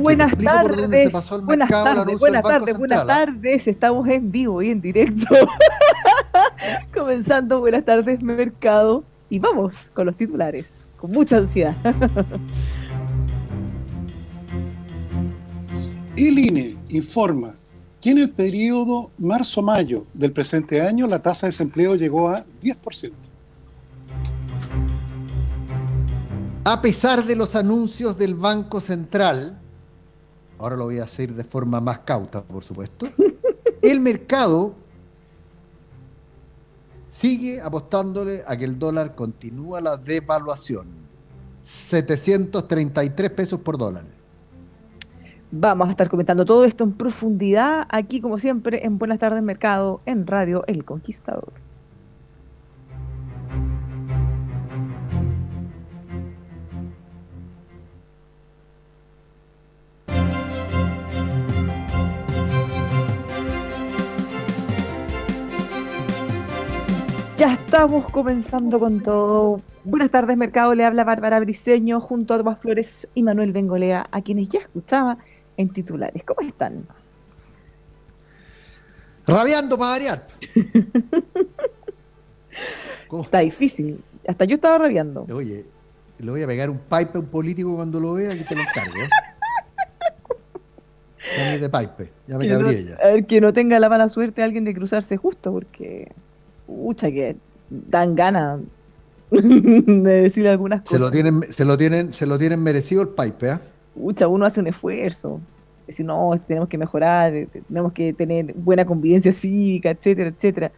Buenas tardes, buenas tardes, buenas tardes, buenas tardes. Estamos en vivo y en directo. Comenzando, buenas tardes, mercado. Y vamos con los titulares, con mucha ansiedad. El INE informa que en el periodo marzo-mayo del presente año la tasa de desempleo llegó a 10%. A pesar de los anuncios del Banco Central, ahora lo voy a decir de forma más cauta, por supuesto, el mercado sigue apostándole a que el dólar continúa la devaluación. 733 pesos por dólar. Vamos a estar comentando todo esto en profundidad aquí, como siempre, en Buenas tardes Mercado, en Radio El Conquistador. Ya estamos comenzando con todo. Buenas tardes, Mercado. Le habla Bárbara Briseño junto a Tomás Flores y Manuel Bengolea, a quienes ya escuchaba en titulares. ¿Cómo están? Rabiando para variar. Está difícil. Hasta yo estaba rabiando. Oye, le voy a pegar un pipe a un político cuando lo vea y te lo encargo. Ya de pipe, ya me cabría ya. A ver, que no tenga la mala suerte alguien de cruzarse justo, porque Ucha, que dan ganas de decirle algunas cosas. Se lo tienen, se lo tienen, se lo tienen merecido el pipe, ¿eh? Ucha, uno hace un esfuerzo. Decir, no, tenemos que mejorar, eh, tenemos que tener buena convivencia cívica, etcétera, etcétera.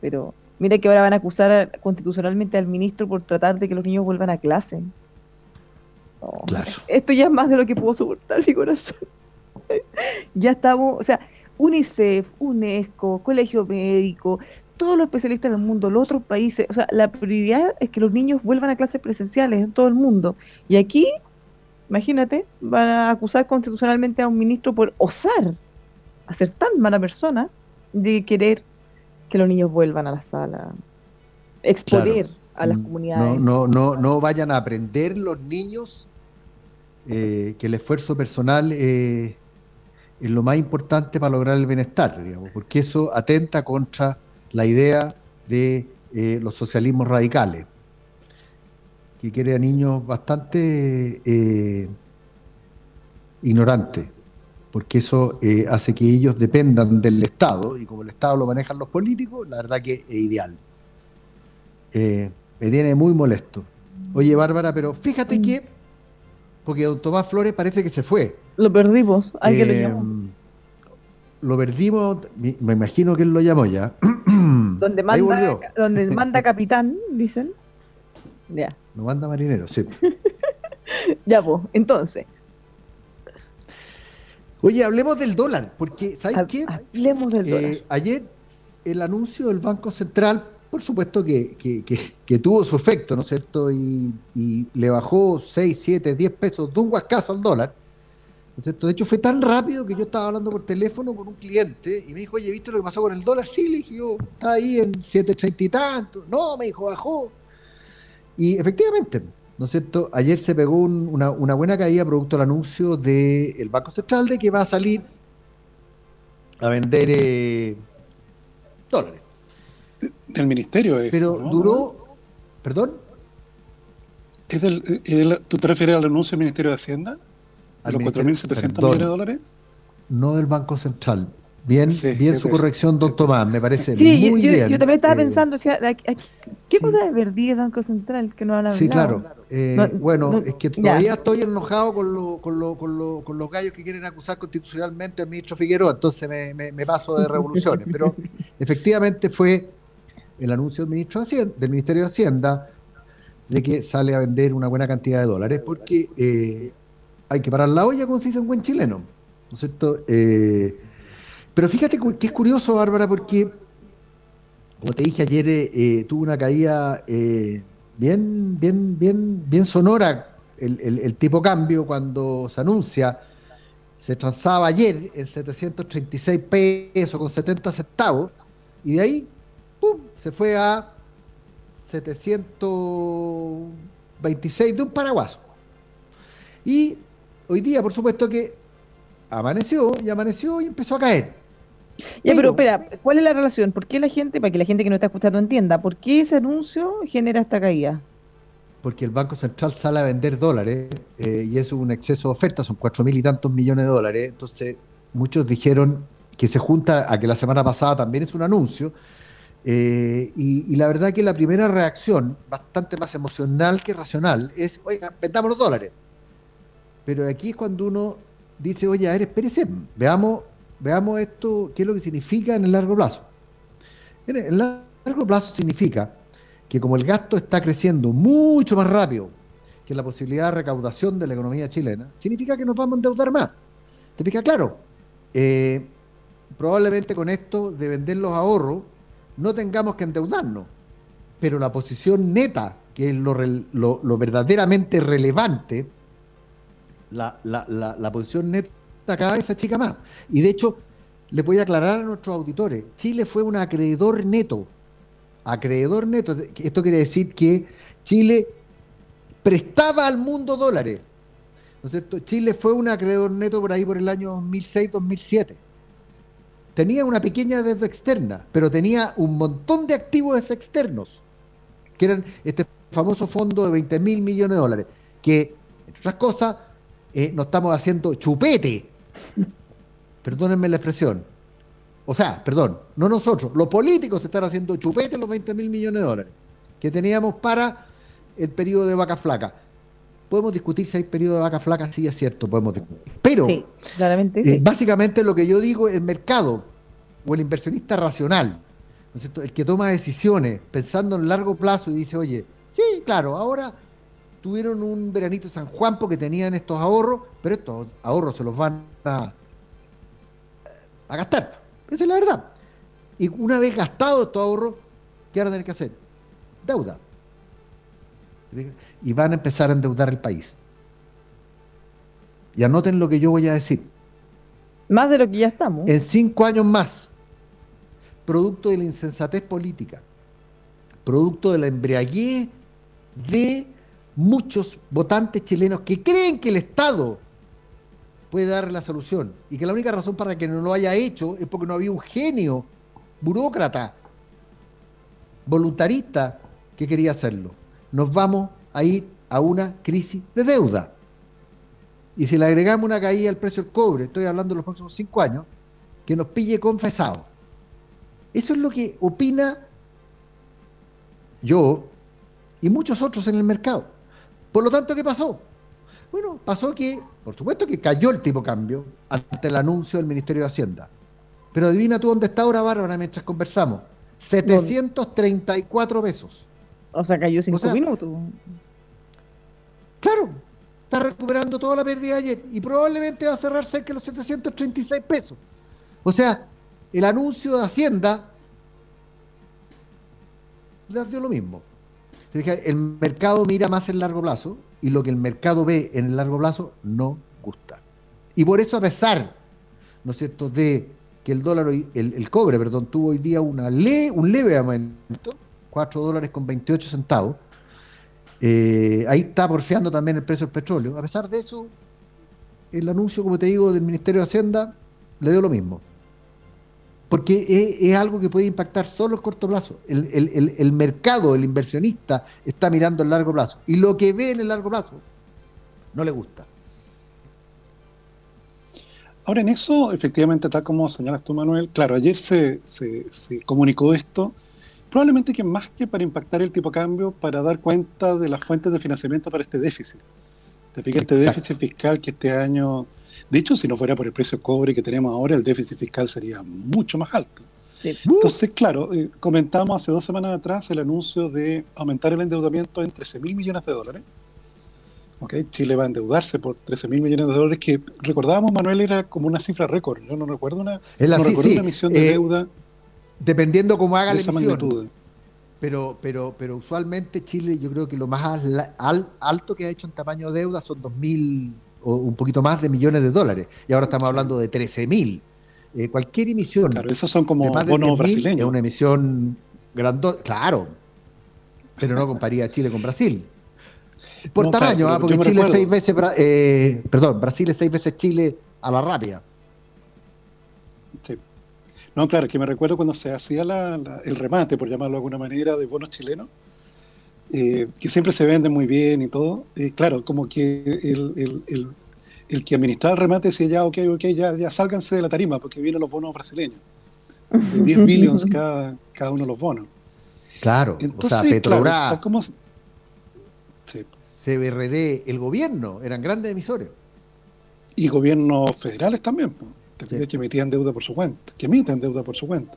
Pero mira que ahora van a acusar constitucionalmente al ministro por tratar de que los niños vuelvan a clase. claro. Esto ya es más de lo que puedo soportar, mi corazón. ya estamos, o sea, UNICEF, UNESCO, Colegio Médico, todos los especialistas del mundo, los otros países, o sea, la prioridad es que los niños vuelvan a clases presenciales en todo el mundo. Y aquí, imagínate, van a acusar constitucionalmente a un ministro por osar a ser tan mala persona de querer que los niños vuelvan a la sala, exponer a las comunidades. No, no, no, vayan a aprender los niños eh, que el esfuerzo personal eh, es lo más importante para lograr el bienestar, digamos, porque eso atenta contra la idea de eh, los socialismos radicales, que quiere a niños bastante eh, ignorantes, porque eso eh, hace que ellos dependan del Estado, y como el Estado lo manejan los políticos, la verdad que es ideal. me tiene muy molesto. Oye, Bárbara, pero fíjate que, porque don Tomás Flores parece que se fue. Lo perdimos, hay que lo Lo perdimos, me imagino que él lo llamó ya. donde manda, donde manda capitán, dicen. Ya. No manda marinero, sí. ya, pues, entonces. Oye, hablemos del dólar, porque, ¿sabes qué? Hablemos del dólar. Eh, ayer el anuncio del Banco Central, por supuesto que, que, tuvo su efecto, ¿no es cierto? Y, y, le bajó 6, 7, 10 pesos de un guascazo al dólar. De hecho, fue tan rápido que yo estaba hablando por teléfono con un cliente y me dijo, oye, ¿viste lo que pasó con el dólar? Sí, le dije yo, está ahí en 7.30 y tanto. No, me dijo, bajó. Y efectivamente, ¿no es cierto? Ayer se pegó una, buena caída producto del anuncio del Banco Central de que va a salir a vender eh, dólares. Del ministerio. es, Pero ¿no? duró, perdón, ¿Es del, eh, el- ¿Tú te refieres al anuncio del Ministerio de Hacienda? ¿A Al los ministerio- 4.700 perdón. millones de dólares? no del Banco Central. Bien, Sí, bien su de- corrección, don Tomás, me parece Sí, yo, muy yo- bien. yo también estaba Eh, pensando, o sea, aquí- aquí- ¿qué sí. cosa es Verdí el Banco Central que no han hablado? Sí, claro. Eh, No, bueno, no, es que ya. todavía estoy enojado con, lo- con, lo- con, lo- con los gallos que quieren acusar constitucionalmente al ministro Figueroa, entonces me, me- me paso de revoluciones. Pero efectivamente fue el anuncio del, ministro de Hacienda- del Ministerio de Hacienda de que sale a vender una buena cantidad de dólares, porque eh, hay que parar la olla, como se dice en buen chileno. ¿No es cierto? Eh, pero fíjate que es curioso, Bárbara, porque, como te dije ayer, eh, eh, tuvo una caída bien, bien, bien, bien sonora el tipo cambio cuando se anuncia. Se transaba ayer en 736 pesos con 70 centavos y de ahí, ¡pum!, se fue a 726 de un paraguaso. Y hoy día, por supuesto que amaneció y amaneció y empezó a caer. Ya, pero Pero- espera, ¿cuál es la relación? ¿Por qué la gente, para que la gente que no está escuchando entienda, por qué ese anuncio genera esta caída? porque el Banco Central sale a vender dólares eh, y es un exceso de oferta, son cuatro mil y tantos millones de dólares. Entonces, muchos dijeron que se junta a que la semana pasada también es un anuncio. eh, y, y la verdad que la primera reacción, bastante más emocional que racional, es, oiga, vendamos los dólares. Pero aquí es cuando uno dice, oye, a ver, veamos, veamos esto, qué es lo que significa en el largo plazo. En el largo plazo significa que como el gasto está creciendo mucho más rápido que la posibilidad de recaudación de la economía chilena, significa que nos vamos a endeudar más. ¿Te fijas? Claro, eh, probablemente con esto de vender los ahorros no tengamos que endeudarnos, pero la posición neta, que es lo, lo- lo verdaderamente relevante, la, la- la- posición neta cada vez se achica más. Y de hecho, les voy a aclarar a nuestros auditores, Chile fue un acreedor neto acreedor neto. Esto quiere decir que Chile prestaba al mundo dólares. ¿No es cierto? Chile fue un acreedor neto por ahí por el año 2006-2007. Tenía una pequeña deuda externa, pero tenía un montón de activos externos, que eran este famoso fondo de 20 mil millones de dólares, que, entre otras cosas, eh, nos estamos haciendo chupete. Perdónenme la expresión. O sea, perdón, no nosotros, los políticos están haciendo chupete los 20 mil millones de dólares que teníamos para el periodo de vaca flaca. Podemos discutir si hay periodo de vaca flaca, sí es cierto, podemos discutir. Pero Sí, claramente eh, básicamente lo que yo digo, el mercado o el inversionista racional, ¿no es cierto? el que toma decisiones pensando en largo plazo y dice, oye, sí, claro, ahora tuvieron un veranito San Juan porque tenían estos ahorros, pero estos ahorros se los van a, a gastar. Esa es la verdad. Y una vez gastados estos ahorros, ¿qué van a tener que hacer? Deuda. Y van a empezar a endeudar el país. Y anoten lo que yo voy a decir. Más de lo que ya estamos. En cinco años más, producto de la insensatez política, producto de la embriaguez de muchos votantes chilenos que creen que el Estado puede dar la solución y que la única razón para que no lo haya hecho es porque no había un genio burócrata, voluntarista que quería hacerlo. Nos vamos a ir a una crisis de deuda. Y si le agregamos una caída al precio del cobre, estoy hablando de los próximos cinco años, que nos pille confesado. Eso es lo que opina yo y muchos otros en el mercado. Por lo tanto, ¿qué pasó? Bueno, pasó que, por supuesto que cayó el tipo cambio ante el anuncio del Ministerio de Hacienda. Pero adivina tú dónde está ahora, Bárbara, mientras conversamos. 734 pesos. O sea, cayó cinco sea, minutos. Claro, está recuperando toda la pérdida de ayer y probablemente va a cerrar cerca de los 736 pesos. O sea, el anuncio de Hacienda le dio lo mismo. El mercado mira más en largo plazo y lo que el mercado ve en el largo plazo no gusta. Y por eso, a pesar, ¿no es cierto?, de que el dólar, hoy- el, el cobre, perdón, tuvo hoy día una le, un leve aumento, 4 dólares con 28 centavos, eh, ahí está porfiando también el precio del petróleo. A pesar de eso, el anuncio, como te digo, del Ministerio de Hacienda le dio lo mismo. Porque es, algo que puede impactar solo el corto plazo. El, mercado, el inversionista, está mirando el largo plazo. Y lo que ve en el largo plazo no le gusta. Ahora, en eso, efectivamente, tal como señalas tú, Manuel, claro, ayer se, se, comunicó esto, probablemente que más que para impactar el tipo de cambio, para dar cuenta de las fuentes de financiamiento para este déficit. Te fijas, este déficit fiscal que este año de hecho, si no fuera por el precio de cobre que tenemos ahora, el déficit fiscal sería mucho más alto. Entonces, claro, eh, comentamos hace dos semanas atrás el anuncio de aumentar el endeudamiento en 13 mil millones de dólares. Okay, Chile va a endeudarse por 13 mil millones de dólares, que recordábamos, Manuel, era como una cifra récord. Yo no recuerdo una, emisión de eh, deuda. Dependiendo cómo haga la emisión. Pero, pero, pero usualmente Chile, yo creo que lo más alto que ha hecho en tamaño de deuda son 2.000 o un poquito más de millones de dólares. Y ahora estamos hablando de 13 mil. Eh, cualquier emisión. Claro, esos son como bonos brasileños. Es una emisión grande, claro, pero no comparía Chile con Brasil. Por tamaño, ¿ah? porque Chile seis veces, eh, perdón, Brasil es seis veces Chile a la rabia. Sí. No, claro, que me recuerdo cuando se hacía el remate, por llamarlo de alguna manera, de bonos chilenos, eh, que siempre se venden muy bien y todo. Eh, claro, como que el, el, el, que administraba el remate decía, ya, ok, ok, ya, ya sálganse de la tarima porque vienen los bonos brasileños. De 10 billions cada, cada uno de los bonos. Claro, Entonces, o sea, Petrobras, CBRD, el gobierno, eran grandes emisores. Y gobiernos federales también, que emitían deuda por su cuenta, que emiten deuda por su cuenta.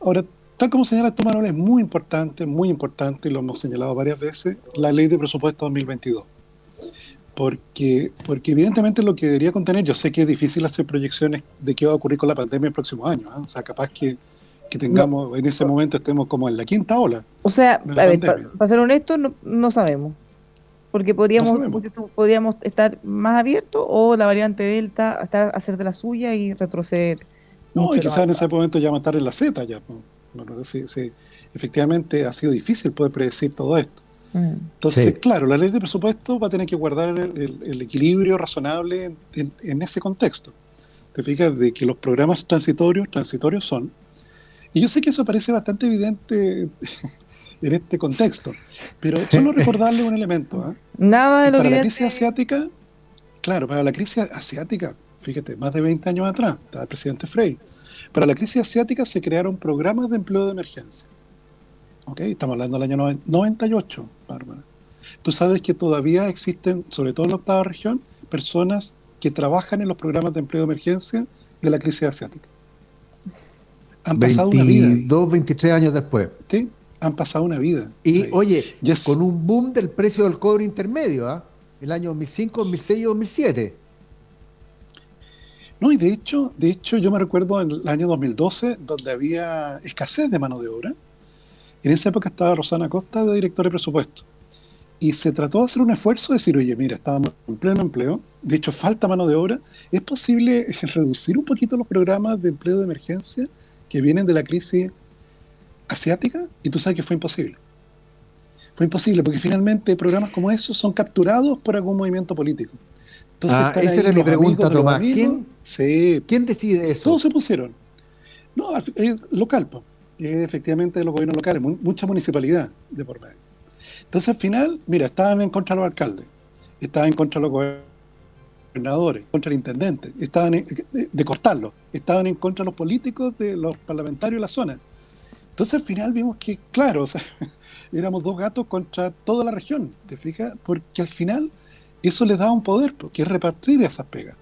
Ahora, Tal como señala tu Manuel, es muy importante, muy importante, y lo hemos señalado varias veces, la ley de presupuesto 2022. Porque, porque evidentemente lo que debería contener, yo sé que es difícil hacer proyecciones de qué va a ocurrir con la pandemia el próximo año, ¿eh? o sea, capaz que, que tengamos, en ese momento estemos como en la quinta ola. O sea, a ver, para, ser honesto, no, no sabemos porque podríamos, podríamos estar más abiertos o la variante Delta estar, hacer de la suya y retroceder. No, y quizás en ese momento ya matar en la Z ya. Bueno, sí, sí, efectivamente ha sido difícil poder predecir todo esto. Mm. Entonces, claro, la ley de presupuesto va a tener que guardar el, equilibrio razonable en, ese contexto. Te fijas de que los programas transitorios, transitorios son, y yo sé que eso parece bastante evidente en este contexto, pero solo recordarle un elemento. ¿ah? Nada de lo Para la crisis asiática, claro, para la crisis asiática, fíjate, más de 20 años atrás, estaba el presidente Frey, para la crisis asiática se crearon programas de empleo de emergencia. ¿Ok? Estamos hablando del año 98, Bárbara. Tú sabes que todavía existen, sobre todo en la octava región, personas que trabajan en los programas de empleo de emergencia de la crisis asiática. Han pasado una vida. 22, 23 años después. Sí, han pasado una vida. Y oye, con un boom del precio del cobre intermedio, ¿ah? el año 2005, 2006 y 2007. No, y de hecho, de hecho yo me recuerdo en el año 2012, donde había escasez de mano de obra. En esa época estaba Rosana Costa de directora de presupuesto. Y se trató de hacer un esfuerzo de decir, oye, mira, estábamos en pleno empleo, de hecho falta mano de obra, ¿es posible reducir un poquito los programas de empleo de emergencia que vienen de la crisis asiática? Y tú sabes que fue imposible. Fue imposible porque finalmente programas como esos son capturados por algún movimiento político. Entonces, ah, esa era mi pregunta, Tomás. ¿Quién, ¿Quién decide eso? Todos se pusieron. No, es local, efectivamente de los gobiernos locales, mucha municipalidad de por medio. Entonces al final, mira, estaban en contra de los alcaldes, estaban en contra de los gobernadores, contra el intendente, estaban de cortarlos, estaban en contra de los políticos, de los parlamentarios de la zona. Entonces al final vimos que, claro, éramos dos gatos contra toda la región, ¿te fijas? Porque al final eso les da un poder, que es repartir esas pegas.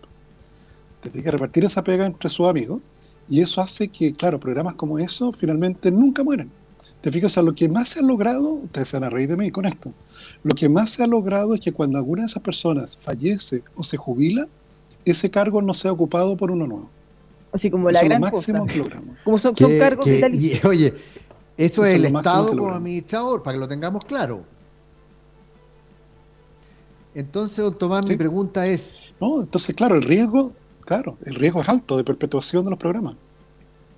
Te que repartir esa pega entre sus amigos, y eso hace que, claro, programas como eso finalmente nunca mueren. Te fijas, o sea, lo que más se ha logrado, ustedes se van a reír de mí con esto, lo que más se ha logrado es que cuando alguna de esas personas fallece o se jubila, ese cargo no sea ocupado por uno nuevo. Así como la gran máximo Que logramos. Como son, cargos y, Oye, eso, es el Estado como administrador, para que lo tengamos claro. Entonces, don Tomás, mi pregunta es... No, entonces, claro, el riesgo, claro, el riesgo es alto de perpetuación de los programas.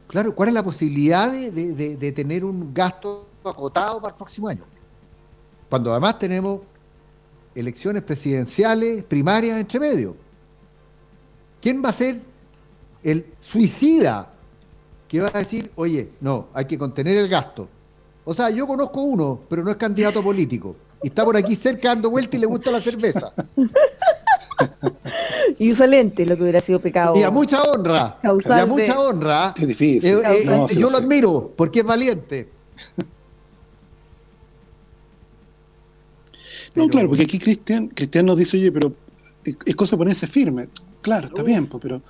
Claro, ¿cuál es la posibilidad de, tener un gasto acotado para el próximo año? Cuando además tenemos elecciones presidenciales primarias entre medio. ¿Quién va a ser el suicida que va a decir, oye, no, hay que contener el gasto. O sea, yo conozco uno, pero no es candidato político. Y está por aquí cerca dando vuelta y le gusta la cerveza. y usa lente, lo que hubiera sido pecado. Y a mucha honra. Y a mucha honra. Es difícil. Eh, eh, yo lo admiro porque es valiente. No, claro, porque aquí Cristian, Cristian nos dice, oye, pero es cosa de ponerse firme. Claro, está bien, pero,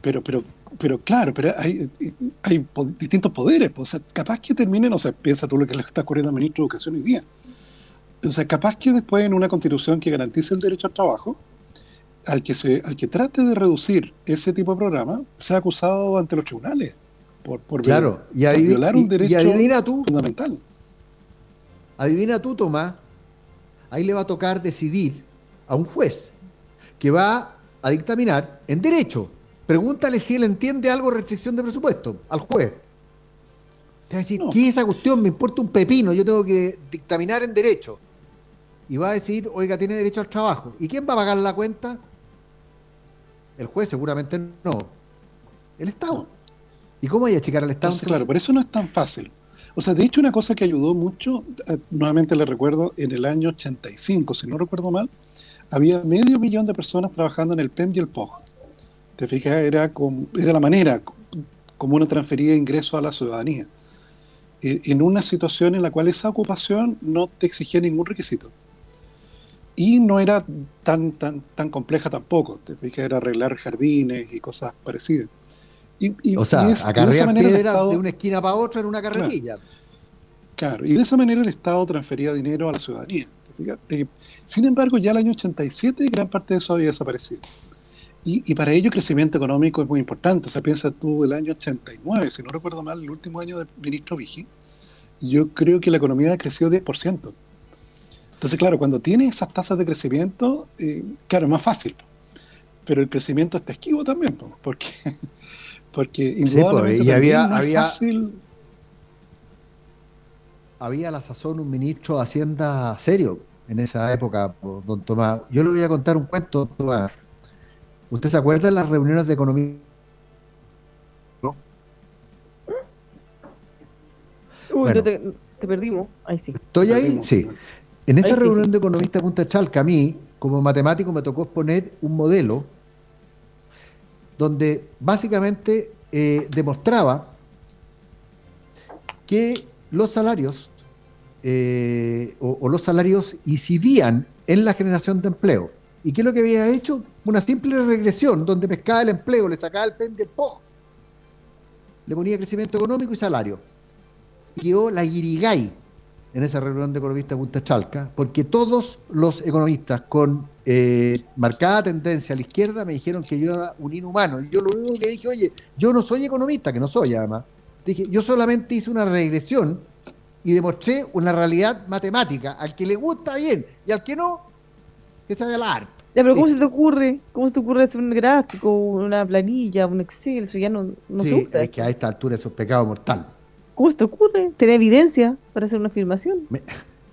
pero, pero, pero claro, pero hay, hay distintos poderes. O sea, capaz que terminen, o sea, piensa tú lo que le está ocurriendo al ministro de Educación hoy día. O sea, capaz que después en una constitución que garantice el derecho al trabajo, al que se, al que trate de reducir ese tipo de programa, sea acusado ante los tribunales por, por, claro, violar, un derecho adivina tú, fundamental. Adivina tú, Tomás, ahí le va a tocar decidir a un juez que va a dictaminar en derecho. Pregúntale si él entiende algo de restricción de presupuesto al juez. Es decir, ¿qué es esa cuestión? Me importa un pepino, yo tengo que dictaminar en derecho. Y va a decir, oiga, tiene derecho al trabajo. ¿Y quién va a pagar la cuenta? El juez seguramente no. El Estado. ¿Y cómo hay a achicar al Estado? claro, por eso no es tan fácil. O sea, de hecho, una cosa que ayudó mucho, eh, nuevamente le recuerdo, en el año 85, si no recuerdo mal, había medio millón de personas trabajando en el PEM y el POG. Te fijas, era, era la manera como uno transfería ingresos a la ciudadanía. E, en una situación en la cual esa ocupación no te exigía ningún requisito. Y no era tan, tan, tan compleja tampoco. Te fijas, era arreglar jardines y cosas parecidas. Y, o sea, acarrear piedras de una esquina para otra en una carretilla. Claro, y de esa manera el Estado transfería dinero a la ciudadanía. Eh, sin embargo, ya el año 87 gran parte de eso había desaparecido. Y, para ello el crecimiento económico es muy importante. O sea, piensa tú el año 89, si no recuerdo mal, el último año del ministro Vigi, yo creo que la economía ha crecido 10%. Entonces, claro, cuando tiene esas tasas de crecimiento, eh, claro, es más fácil. Pero el crecimiento está esquivo también, porque, porque indudablemente y había, había, fácil. Había a la sazón un ministro de Hacienda serio en esa época, don Tomás. Yo le voy a contar un cuento, Tomás. ¿Usted se acuerda de las reuniones de economía? ¿No? Uy, no te, perdimos. Ahí sí. ¿Estoy ahí? Sí. En esa reunión de economistas Punta Chalca, a mí, como matemático, me tocó exponer un modelo donde básicamente eh, demostraba que los salarios eh, o, los salarios incidían en la generación de empleo. ¿Y qué es lo que había hecho? Una simple regresión donde pescaba el empleo, le sacaba el pen del le ponía crecimiento económico y salario. Y quedó la guirigay en esa reunión de economistas Punta Chalca, porque todos los economistas con eh, marcada tendencia a la izquierda me dijeron que yo era un inhumano. Y yo lo único que dije, oye, yo no soy economista, que no soy además. Dije, yo solamente hice una regresión y demostré una realidad matemática. Al que le gusta bien y al que no, que se vaya a la ARP. pero ¿cómo se te ocurre? ¿Cómo se te ocurre hacer un gráfico, una planilla, un Excel? Eso ya no, no se usa. Es que a esta altura eso es pecado mortal. ¿Cómo se te ocurre? ¿Tener evidencia para hacer una afirmación?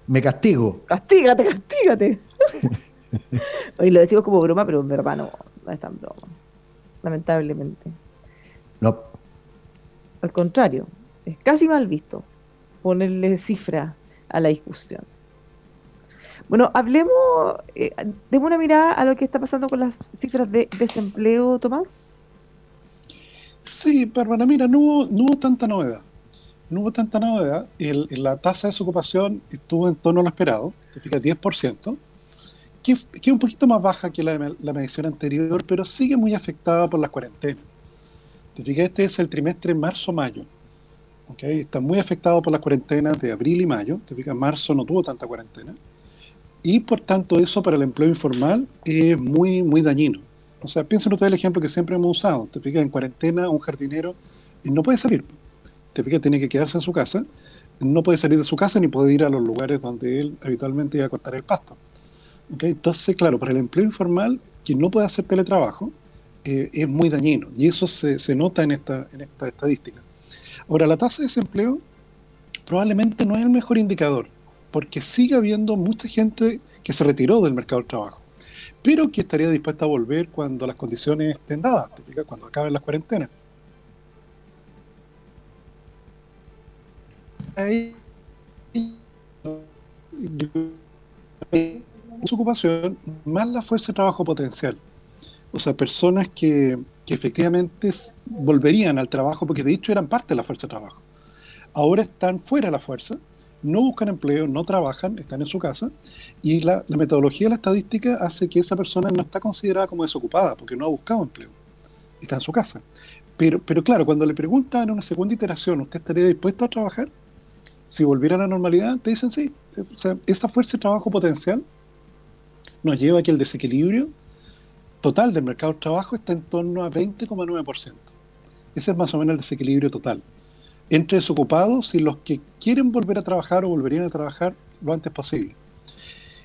Me, castigo. Castígate, castígate. Hoy lo decimos como broma, pero en verdad no, no es tan broma. Lamentablemente. No. Al contrario, es casi mal visto ponerle cifra a la discusión. Bueno, hablemos, eh, demos una mirada a lo que está pasando con las cifras de desempleo, Tomás. Sí, pero mira, no hubo, no hubo tanta novedad. No hubo tanta novedad. La tasa de desocupación estuvo en torno a lo esperado, se fija 10%, que, que es un poquito más baja que la, medición anterior, pero sigue muy afectada por las cuarentenas. Te fijas, este es el trimestre marzo-mayo Está muy afectado por las cuarentenas de abril y mayo. Te fijas, marzo no tuvo tanta cuarentena. Y por tanto, eso para el empleo informal es muy, muy dañino. O sea, piensen ustedes el ejemplo que siempre hemos usado. Te fijas, en cuarentena, un jardinero no puede salir. Te fijas, tiene que quedarse en su casa. No puede salir de su casa ni puede ir a los lugares donde él habitualmente iba a cortar el pasto. Entonces, claro, para el empleo informal, quien no puede hacer teletrabajo, eh, es muy dañino. Y eso se, se nota en esta, en esta estadística. Ahora, la tasa de desempleo probablemente no es el mejor indicador, porque sigue habiendo mucha gente que se retiró del mercado del trabajo, pero que estaría dispuesta a volver cuando las condiciones estén dadas, cuando acaben las cuarentenas. Su ocupación más la fuerza de trabajo potencial. O sea, personas que, que efectivamente volverían al trabajo porque de hecho eran parte de la fuerza de trabajo. Ahora están fuera de la fuerza, no buscan empleo, no trabajan, están en su casa y la, la metodología de la estadística hace que esa persona no está considerada como desocupada porque no ha buscado empleo, está en su casa. Pero, pero claro, cuando le preguntan en una segunda iteración, ¿usted estaría dispuesto a trabajar? Si volviera a la normalidad, te dicen sí. O sea, esa fuerza de trabajo potencial nos lleva a que el desequilibrio total del mercado de trabajo está en torno a 20,9%. Ese es más o menos el desequilibrio total. Entre desocupados y los que quieren volver a trabajar o volverían a trabajar lo antes posible.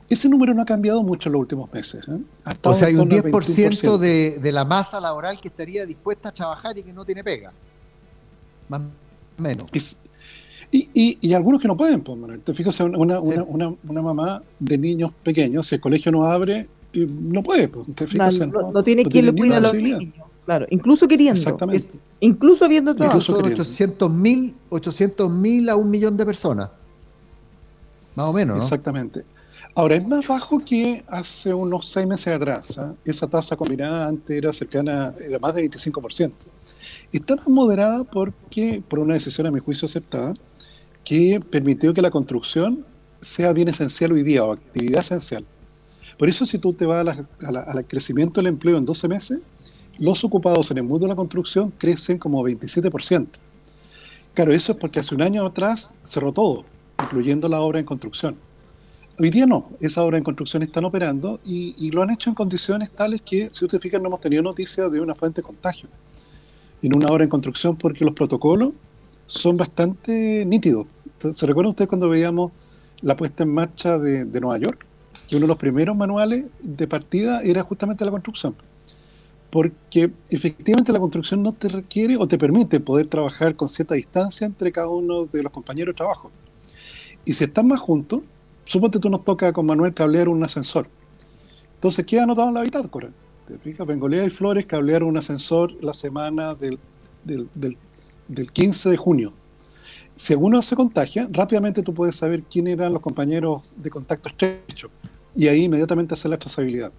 Ese número no ha cambiado mucho en los últimos meses. ¿eh? O sea, hay un 10% de, de, la masa laboral que estaría dispuesta a trabajar y que no tiene pega. Más o menos. Y, y, y, algunos que no pueden, pues, Te fijas, una, una, una, una, mamá de niños pequeños, si el colegio no abre, no puede. Pues, ¿te fijas, no, no, no, tiene quien le cuide a los niños. Claro, incluso queriendo. Exactamente. Incluso habiendo trabajo. Incluso son 800 mil 800 a un millón de personas. Más o menos, ¿no? Exactamente. Ahora, es más bajo que hace unos seis meses atrás. ¿eh? Esa tasa combinada antes era cercana, era más de 25%. Está más moderada porque, por una decisión a mi juicio aceptada, que permitió que la construcción sea bien esencial hoy día o actividad esencial. Por eso si tú te vas al crecimiento del empleo en 12 meses, los ocupados en el mundo de la construcción crecen como 27%. Claro, eso es porque hace un año atrás cerró todo, incluyendo la obra en construcción. Hoy día no, esa obra en construcción están operando y, y, lo han hecho en condiciones tales que, si ustedes fijan, no hemos tenido noticia de una fuente de contagio en una obra en construcción porque los protocolos son bastante nítidos. ¿Se recuerda usted cuando veíamos la puesta en marcha de, de Nueva York? Que uno de los primeros manuales de partida era justamente la construcción. Porque efectivamente la construcción no te requiere o te permite poder trabajar con cierta distancia entre cada uno de los compañeros de trabajo. Y si están más juntos, suponte tú nos toca con Manuel cablear un ascensor. Entonces queda anotado en la bitácora. ¿Te fijas? Bengolea y Flores cablearon un ascensor la semana del, del, del, del 15 de junio. Si alguno se contagia, rápidamente tú puedes saber quién eran los compañeros de contacto estrecho y ahí inmediatamente hacer la trazabilidad.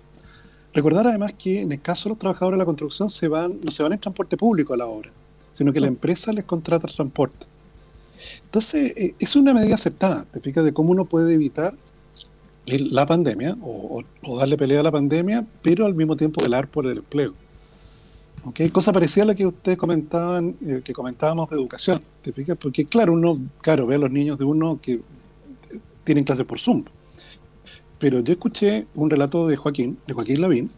Recordar además que en el caso de los trabajadores de la construcción se van, no se van en transporte público a la obra, sino que la empresa les contrata el transporte. Entonces, eh, es una medida aceptada, te fijas, de cómo uno puede evitar la pandemia o, o, darle pelea a la pandemia, pero al mismo tiempo velar por el empleo. ¿Okay? Cosa parecida a la que ustedes comentaban, eh, que comentábamos de educación, ¿te fijas? Porque claro, uno, claro, ve a los niños de uno que tienen clases por Zoom. Pero yo escuché un relato de Joaquín, de Joaquín Lavín,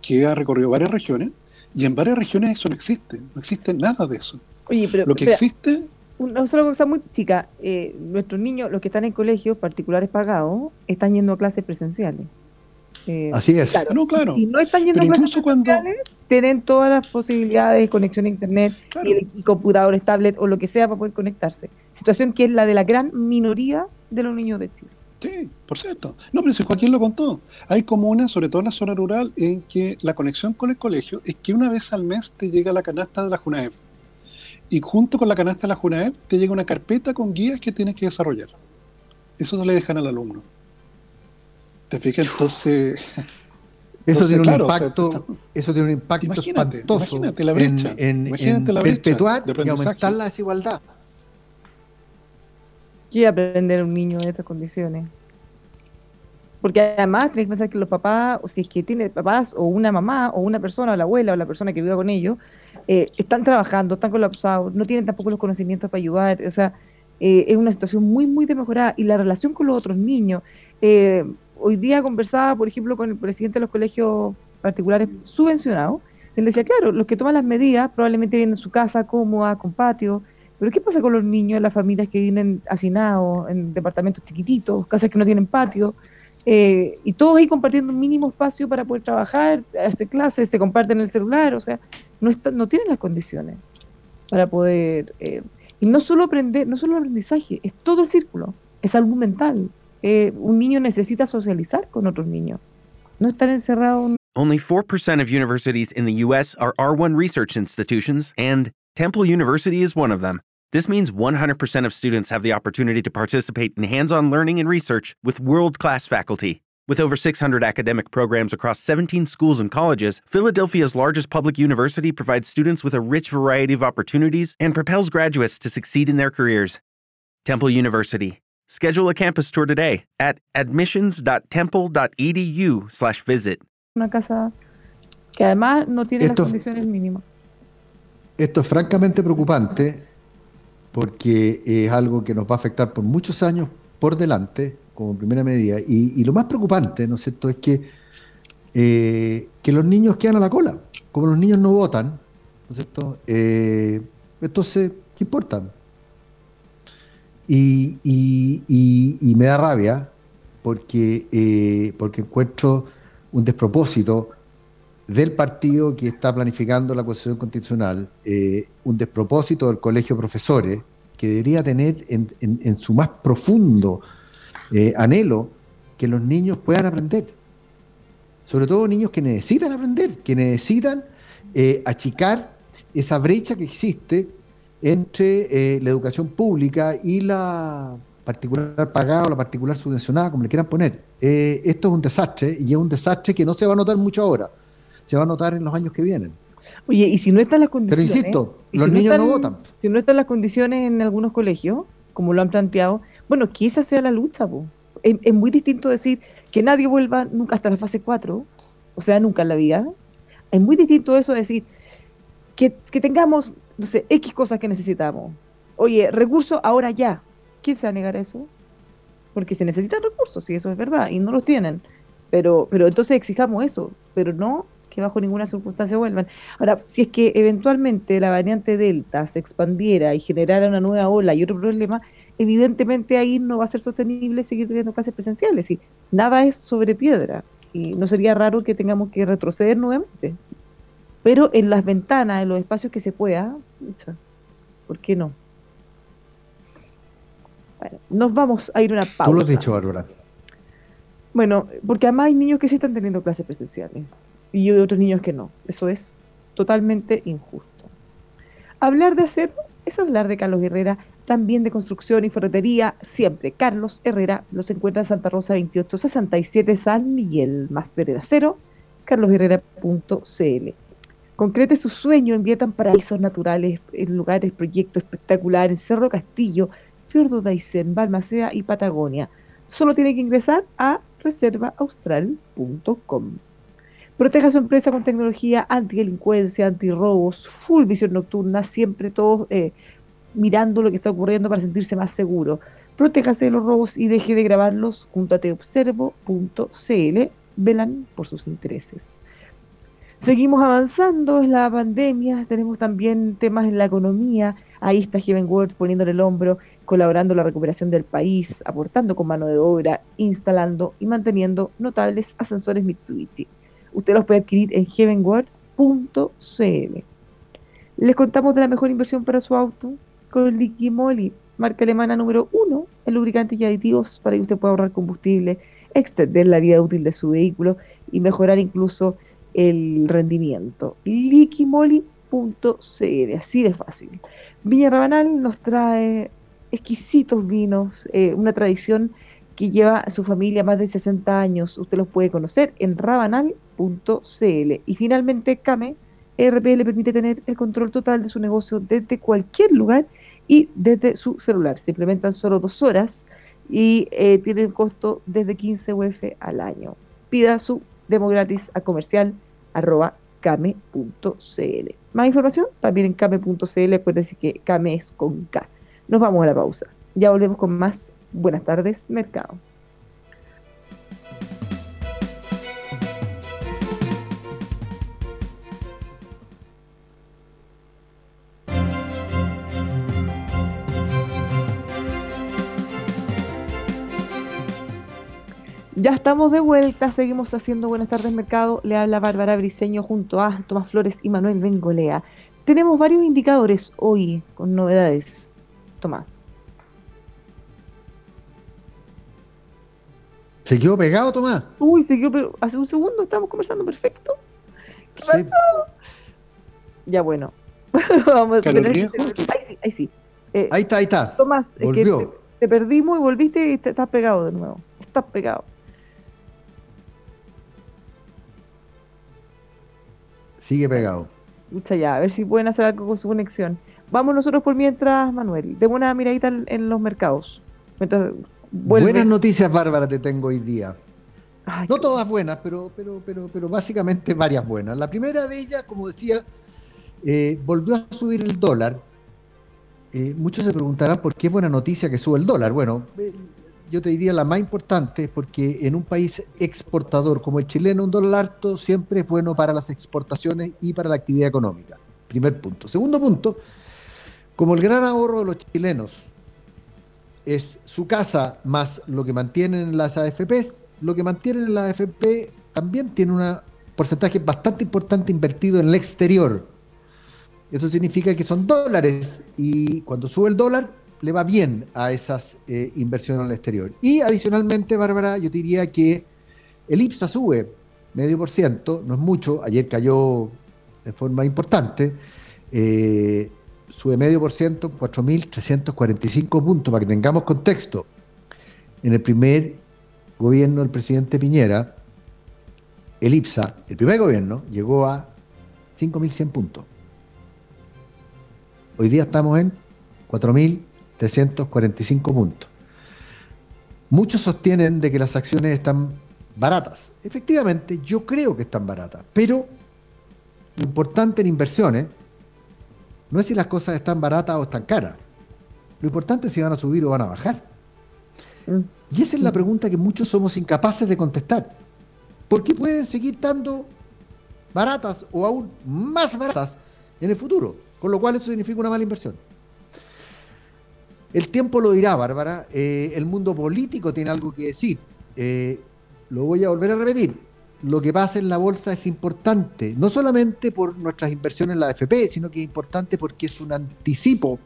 que ha recorrido varias regiones, y en varias regiones eso no existe, no existe nada de eso. Oye, pero, Lo que existe una sola cosa muy chica, eh, nuestros niños, los que están en colegios particulares pagados, están yendo a clases presenciales. Eh, Así es. Claro, no, claro. Si no están yendo Pero a clases cuando- tienen todas las posibilidades de conexión a internet Claro. y, y computadores, tablet o lo que sea para poder conectarse. Situación que es la de la gran minoría de los niños de Chile. Sí, por cierto. No, pero si Joaquín lo contó. Hay comunas, sobre todo en la zona rural, en que la conexión con el colegio es que una vez al mes te llega la canasta de la JUNAEP. Y junto con la canasta de la JUNAEP te llega una carpeta con guías que tienes que desarrollar. Eso se le dejan al alumno. ¿Te fijas? Entonces, Eso Entonces, tiene un claro, o sea, impacto, está- eso tiene un impacto Imagínate, espantoso imagínate la brecha, en, en- imagínate en la brecha perpetuar y aumentar la desigualdad. ¿Qué aprender un niño en esas condiciones? Porque además tenés que pensar que los papás, o si es que tiene papás, o una mamá, o una persona, o la abuela, o la persona que viva con ellos, eh, están trabajando, están colapsados, no tienen tampoco los conocimientos para ayudar. O sea, eh, es una situación muy, muy demejorada. Y la relación con los otros niños. eh, hoy día conversaba, por ejemplo, con el presidente de los colegios particulares subvencionados. Él decía, claro, los que toman las medidas probablemente vienen en su casa cómoda, con patio, pero ¿qué pasa con los niños, las familias que vienen hacinados en departamentos chiquititos, casas que no tienen patio? Eh, y todos ahí compartiendo un mínimo espacio para poder trabajar, hacer clases, se comparten el celular, o sea, no, está- no tienen las condiciones para poder... eh, y no solo aprender, no solo el aprendizaje, es todo el círculo, es salud mental. Eh, un niño necesita socializar con otros niños, no estar encerrado en Only 4% of universities in the U.S. are R1 research institutions, and Temple University is one of them. This means 100% of students have the opportunity to participate in hands on learning and research with world class faculty. With over 600 academic programs across 17 schools and colleges, Philadelphia's largest public university provides students with a rich variety of opportunities and propels graduates to succeed in their careers. Temple University. Schedule a campus tour today at admissions.temple.edu/visit. Una casa que además no tiene Esto- las condiciones mínimas. Esto es francamente preocupante porque es algo que nos va a afectar por muchos años por delante como primera medida. Y, y lo más preocupante, ¿no es cierto?, es que, eh, que los niños quedan a la cola. Como los niños no votan, ¿no es cierto?, Eh, entonces, ¿qué importa? Y, y- me da rabia porque, eh, porque encuentro un despropósito del partido que está planificando la Constitución Constitucional, eh, un despropósito del Colegio de Profesores, que debería tener en, en- en su más profundo eh, anhelo que los niños puedan aprender. Sobre todo niños que necesitan aprender, que necesitan eh, achicar esa brecha que existe entre eh, la educación pública y la particular pagada o la particular subvencionada, como le quieran poner. Eh, esto es un desastre y es un desastre que no se va a notar mucho ahora, se va a notar en los años que vienen. Oye, y si no están las Pero condiciones. insisto, y los si niños no están- votan. Si no están las condiciones en algunos colegios, como lo han planteado, bueno, que esa sea la lucha, po. Es, es muy distinto decir que nadie vuelva nunca hasta la fase 4, o sea, nunca en la vida. Es muy distinto eso decir que, tengamos, no sé, X cosas que necesitamos. Oye, recursos ahora ya. ¿Quién se va a negar a eso? Porque se necesitan recursos, sí, eso es verdad, y no los tienen. Pero, pero entonces exijamos eso, pero no que bajo ninguna circunstancia vuelvan. Ahora, si es que eventualmente la variante Delta se expandiera y generara una nueva ola y otro problema, evidentemente ahí no va a ser sostenible seguir teniendo clases presenciales. Y nada es sobre piedra. Y no sería raro que tengamos que retroceder nuevamente. Pero en las ventanas, en los espacios que se pueda, ¿por qué no? Bueno, nos vamos a ir a una pausa. Tú lo has dicho, Bárbara. Bueno, porque además hay niños que sí están teniendo clases presenciales y otros niños que no. Eso es totalmente injusto. Hablar de acero es hablar de Carlos Herrera, también de construcción y ferretería, siempre. Carlos Herrera los encuentra en Santa Rosa 2867 San Miguel, máster en acero, carlosherrera.cl. Concrete su sueño, invierta en paraísos naturales, en lugares, proyectos espectaculares, Cerro Castillo, Fiordo Daisen, Balmaceda y Patagonia solo tiene que ingresar a reservaaustral.com. Proteja su empresa con tecnología antidelincuencia, antirrobos, full visión nocturna, siempre todos eh, mirando lo que está ocurriendo para sentirse más seguro. Protéjase de los robos y deje de grabarlos junto a teobservo.cl. Velan por sus intereses. Seguimos avanzando en la pandemia, tenemos también temas en la economía. Ahí está Heaven World poniéndole el hombro, colaborando en la recuperación del país, aportando con mano de obra, instalando y manteniendo notables ascensores Mitsubishi. Usted los puede adquirir en heavenworld.cl. Les contamos de la mejor inversión para su auto con Liqui Moly, marca alemana número uno en lubricantes y aditivos para que usted pueda ahorrar combustible, extender la vida útil de su vehículo y mejorar incluso el rendimiento. Liquimoli.cl, así de fácil. Viña Rabanal nos trae exquisitos vinos, eh, una tradición que lleva a su familia más de 60 años. Usted los puede conocer en rabanal.cl. Y finalmente, Came ERP le permite tener el control total de su negocio desde cualquier lugar y desde su celular. Se implementan solo dos horas y eh, tiene un costo desde 15 UF al año. Pida su demo gratis a comercial came.cl. Más información también en came.cl. Acuérdense que came es con K. Nos vamos a la pausa. Ya volvemos con más. Buenas tardes, mercado. Ya estamos de vuelta, seguimos haciendo Buenas tardes Mercado. Le habla Bárbara Briseño junto a Tomás Flores y Manuel Bengolea. Tenemos varios indicadores hoy con novedades. Tomás. ¿Se quedó pegado, Tomás? Uy, siguió, pero hace un segundo estábamos conversando perfecto. ¿Qué Sí. pasó? Ya bueno. Vamos a ¿Carlos tener que Ahí sí, ahí sí. Eh, Ahí está, ahí está. Tomás, es que Volvió. te, te perdimos y volviste y te- estás pegado de nuevo. Estás pegado. Sigue pegado. Escucha ya, a ver si pueden hacer algo con su conexión. Vamos nosotros por mientras, Manuel. Demos una miradita en, en los mercados. Mientras vuelve. Buenas noticias, Bárbara, te tengo hoy día. Ay, No todas buenas, pero, pero, pero, pero básicamente varias buenas. La primera de ellas, como decía, eh, volvió a subir el dólar. Eh, muchos se preguntarán por qué es buena noticia que sube el dólar. Bueno, eh, yo te diría la más importante porque en un país exportador como el chileno, un dólar alto siempre es bueno para las exportaciones y para la actividad económica. Primer punto. Segundo punto, como el gran ahorro de los chilenos es su casa más lo que mantienen en las AFPs, lo que mantienen en las AFP también tiene un porcentaje bastante importante invertido en el exterior. Eso significa que son dólares y cuando sube el dólar le va bien a esas eh, inversiones el exterior. Y adicionalmente, Bárbara, yo diría que el IPSA sube medio por ciento, no es mucho, ayer cayó de forma importante, eh, sube medio por ciento, 4.345 puntos, para que tengamos contexto. En el primer gobierno del presidente Piñera, el IPSA, el primer gobierno, llegó a 5.100 puntos. Hoy día estamos en 4.345 puntos. Muchos sostienen de que las acciones están baratas. Efectivamente, yo creo que están baratas, pero lo importante en inversiones no es si las cosas están baratas o están caras. Lo importante es si van a subir o van a bajar. Mm. Y esa es la pregunta que muchos somos incapaces de contestar. Porque pueden seguir estando baratas o aún más baratas en el futuro. Con lo cual eso significa una mala inversión. El tiempo lo dirá, Bárbara. Eh, el mundo político tiene algo que decir. Eh, lo voy a volver a repetir. Lo que pasa en la bolsa es importante, no solamente por nuestras inversiones en la AFP, sino que es importante porque es un anticipo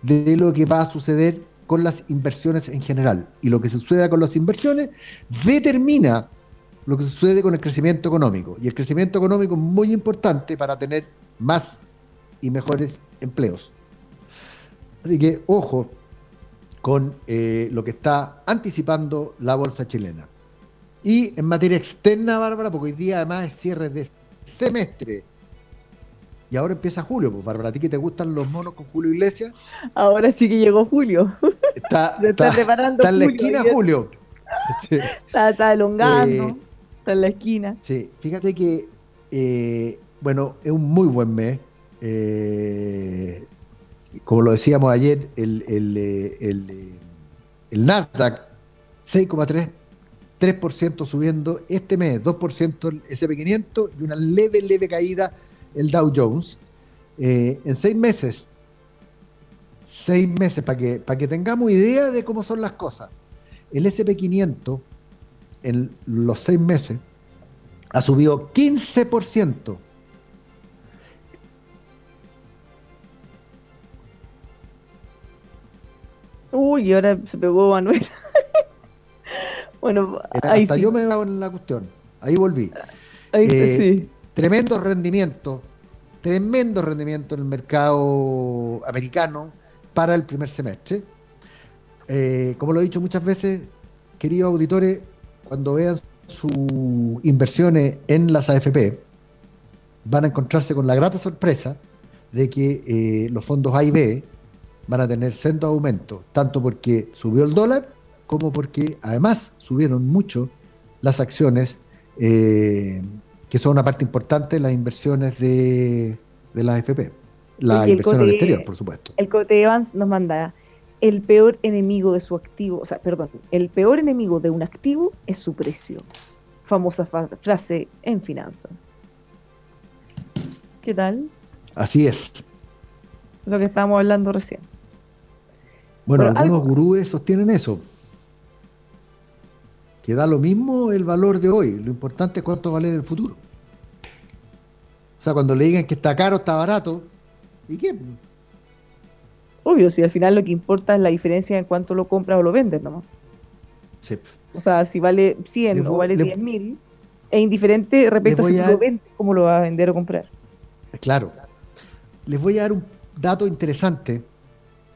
de lo que va a suceder con las inversiones en general. Y lo que suceda con las inversiones determina lo que sucede con el crecimiento económico. Y el crecimiento económico es muy importante para tener más y mejores empleos. Así que ojo con eh, lo que está anticipando la bolsa chilena. Y en materia externa, Bárbara, porque hoy día además es cierre de semestre. Y ahora empieza julio, pues Bárbara, a ti que te gustan los monos con Julio Iglesias, Ahora sí que llegó Julio. está, Se está está- preparando está en la esquina Julio. Sí. Está, está elongando. Eh, está en la esquina. Sí, fíjate que, eh, bueno, es un muy buen mes. Eh, como lo decíamos ayer, el, el, eh, el, el Nasdaq 6,3, 3% subiendo este mes, 2% el SP500 y una leve, leve caída el Dow Jones. Eh, en seis meses, seis meses, para que, para que tengamos idea de cómo son las cosas. El SP500 en los seis meses ha subido 15%. Uy, ahora se pegó Manuel. bueno, ahí Hasta sí. yo me hago en la cuestión. Ahí volví. ahí eh, sí. Tremendo rendimiento, tremendo rendimiento en el mercado americano para el primer semestre. Eh, como lo he dicho muchas veces, queridos auditores, cuando vean sus inversiones en las AFP, van a encontrarse con la grata sorpresa de que eh, los fondos A y B van a tener sendo aumento, tanto porque subió el dólar como porque además subieron mucho las acciones, eh, que son una parte importante de las inversiones de, de las AFP. La inversión al exterior, por supuesto. El Cote Evans nos manda el peor enemigo de su activo, o sea, perdón, el peor enemigo de un activo es su precio. Famosa fa- frase en finanzas. ¿Qué tal? Así es. Lo que estábamos hablando recién. Bueno, Bueno, algunos gurúes sostienen eso. Que da lo mismo el valor de hoy, lo importante es cuánto vale en el futuro. O sea, cuando le digan que está caro, está barato, ¿y qué? Obvio, si al final lo que importa es la diferencia en cuánto lo compras o lo vendes, ¿no? Sí. O sea, si vale 100 Le o vale le- 10 mil, es indiferente respecto a si a lo vendes, cómo lo vas a vender o comprar. Claro. Les voy a dar un dato interesante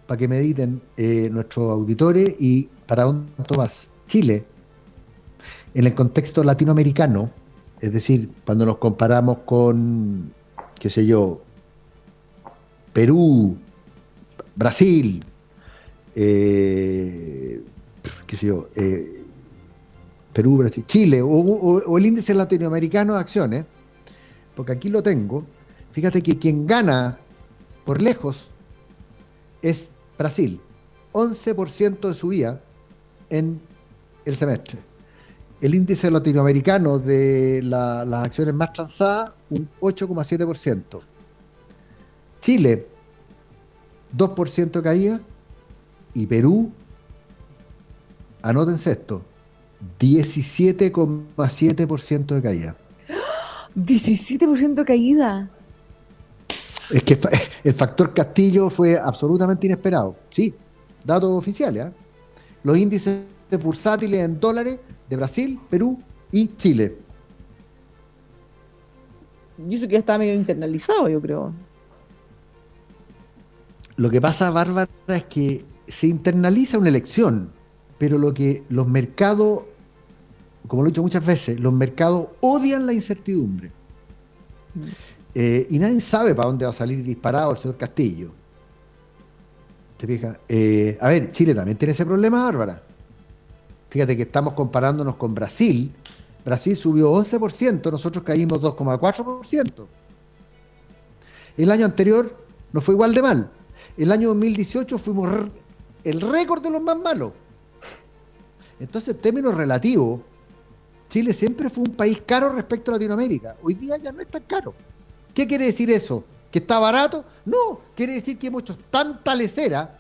para que mediten eh, nuestros auditores y para dónde más. Chile, en el contexto latinoamericano, es decir, cuando nos comparamos con, qué sé yo, Perú, Brasil, eh, qué sé yo, eh, Perú, Brasil, Chile, o, el índice latinoamericano de acciones, porque aquí lo tengo, fíjate que quien gana por lejos es Brasil, 11% de subida en el semestre. El índice latinoamericano de las acciones más transadas, un 8,7%. Chile, 2% caída. Y Perú, anótense esto, 17,7% de caída. 17% de caída. Es que el factor Castillo fue absolutamente inesperado. Sí, datos oficiales. ¿eh? Los índices bursátiles en dólares de Brasil, Perú y Chile. Y eso que ya está medio internalizado, yo creo. Lo que pasa, Bárbara, es que se internaliza una elección, pero lo que los mercados, como lo he dicho muchas veces, los mercados odian la incertidumbre. Mm. Eh, y nadie sabe para dónde va a salir disparado el señor Castillo. ¿Te fijas? Eh, a ver, Chile también tiene ese problema, Bárbara. Fíjate que estamos comparándonos con Brasil. Brasil subió 11%, nosotros caímos 2,4%. El año anterior nos fue igual de mal. El año 2018 fuimos el récord de los más malos. Entonces, en términos relativos, Chile siempre fue un país caro respecto a Latinoamérica. Hoy día ya no es tan caro. ¿Qué quiere decir eso? ¿Que está barato? No, quiere decir que hemos hecho tanta lecera